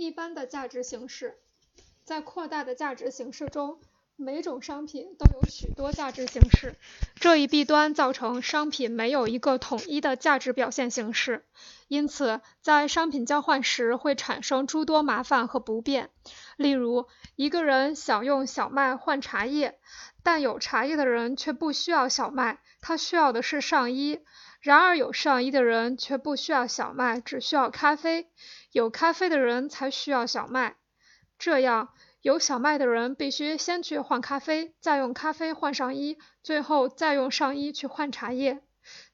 一般的价值形式，在扩大的价值形式中，每种商品都有许多价值形式，这一弊端造成商品没有一个统一的价值表现形式，因此在商品交换时会产生诸多麻烦和不便。例如，一个人想用小麦换茶叶，但有茶叶的人却不需要小麦，他需要的是上衣；然而有上衣的人却不需要小麦，只需要咖啡。有咖啡的人才需要小麦，这样有小麦的人必须先去换咖啡，再用咖啡换上衣，最后再用上衣去换茶叶。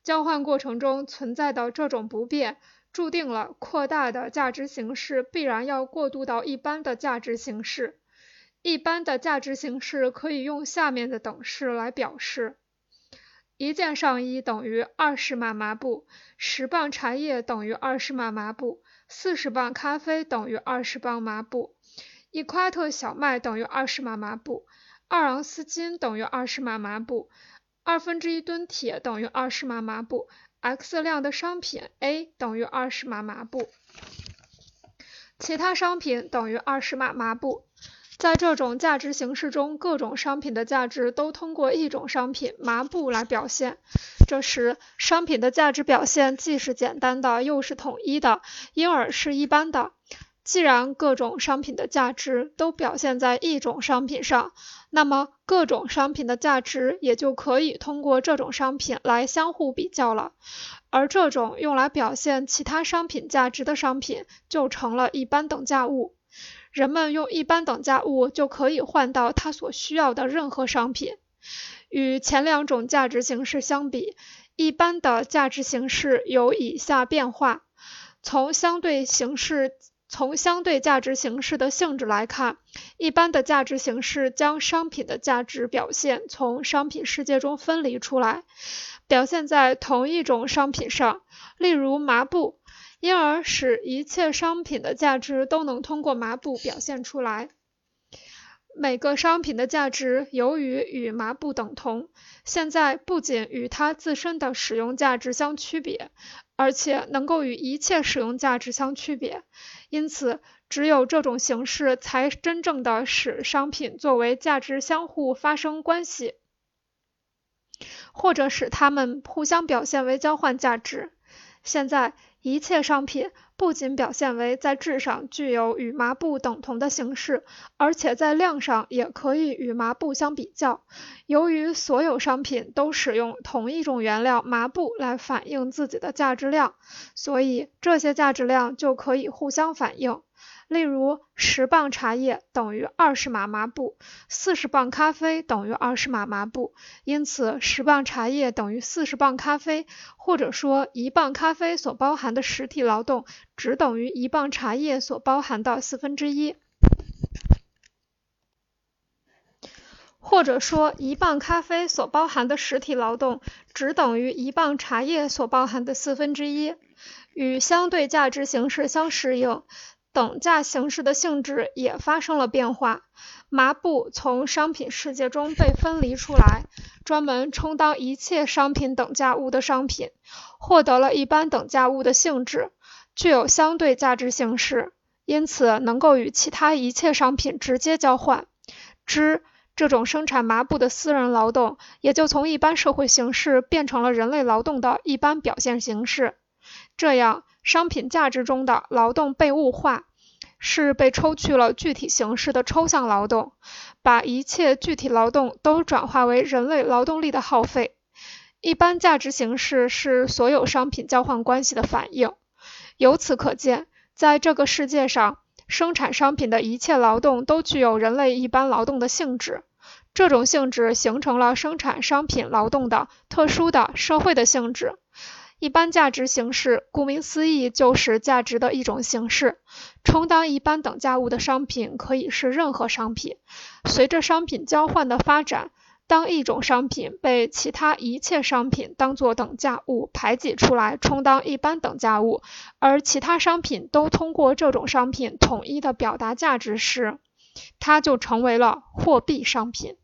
交换过程中存在的这种不便，注定了扩大的价值形式必然要过渡到一般的价值形式。一般的价值形式可以用下面的等式来表示：一件上衣等于二十码麻布，十磅茶叶等于二十码麻布。四十磅咖啡等于二十磅麻布，一夸特小麦等于二十码麻布，二盎司金等于二十码麻布，二分之一吨铁等于二十码麻布。X 量的商品 A 等于二十码麻布，其他商品等于二十码麻布。在这种价值形式中，各种商品的价值都通过一种商品麻布来表现。这时，商品的价值表现既是简单的，又是统一的，因而是一般的。既然各种商品的价值都表现在一种商品上，那么各种商品的价值也就可以通过这种商品来相互比较了。而这种用来表现其他商品价值的商品，就成了一般等价物。人们用一般等价物就可以换到他所需要的任何商品。与前两种价值形式相比，一般的价值形式有以下变化：从相对形式，从相对价值形式的性质来看，一般的价值形式将商品的价值表现从商品世界中分离出来，表现在同一种商品上，例如麻布。因而使一切商品的价值都能通过麻布表现出来。每个商品的价值由于与麻布等同，现在不仅与它自身的使用价值相区别，而且能够与一切使用价值相区别。因此，只有这种形式才真正的使商品作为价值相互发生关系，或者使它们互相表现为交换价值。现在。一切商品不仅表现为在质上具有与麻布等同的形式，而且在量上也可以与麻布相比较。由于所有商品都使用同一种原料麻布来反映自己的价值量，所以这些价值量就可以互相反映。例如，十磅茶叶等于二十码麻布，四十磅咖啡等于二十码麻布，因此十磅茶叶等于四十磅咖啡，或者说一磅咖啡所包含的实体劳动只等于一磅茶叶所包含的四分之一，或者说一磅咖啡所包含的实体劳动只等于一磅茶叶所包含的四分之一，与相对价值形式相适应。等价形式的性质也发生了变化，麻布从商品世界中被分离出来，专门充当一切商品等价物的商品，获得了一般等价物的性质，具有相对价值形式，因此能够与其他一切商品直接交换。之这种生产麻布的私人劳动，也就从一般社会形式变成了人类劳动的一般表现形式。这样。商品价值中的劳动被物化，是被抽去了具体形式的抽象劳动，把一切具体劳动都转化为人类劳动力的耗费。一般价值形式是所有商品交换关系的反应。由此可见，在这个世界上，生产商品的一切劳动都具有人类一般劳动的性质，这种性质形成了生产商品劳动的特殊的社会的性质。一般价值形式，顾名思义，就是价值的一种形式。充当一般等价物的商品可以是任何商品。随着商品交换的发展，当一种商品被其他一切商品当作等价物排挤出来，充当一般等价物，而其他商品都通过这种商品统一的表达价值时，它就成为了货币商品。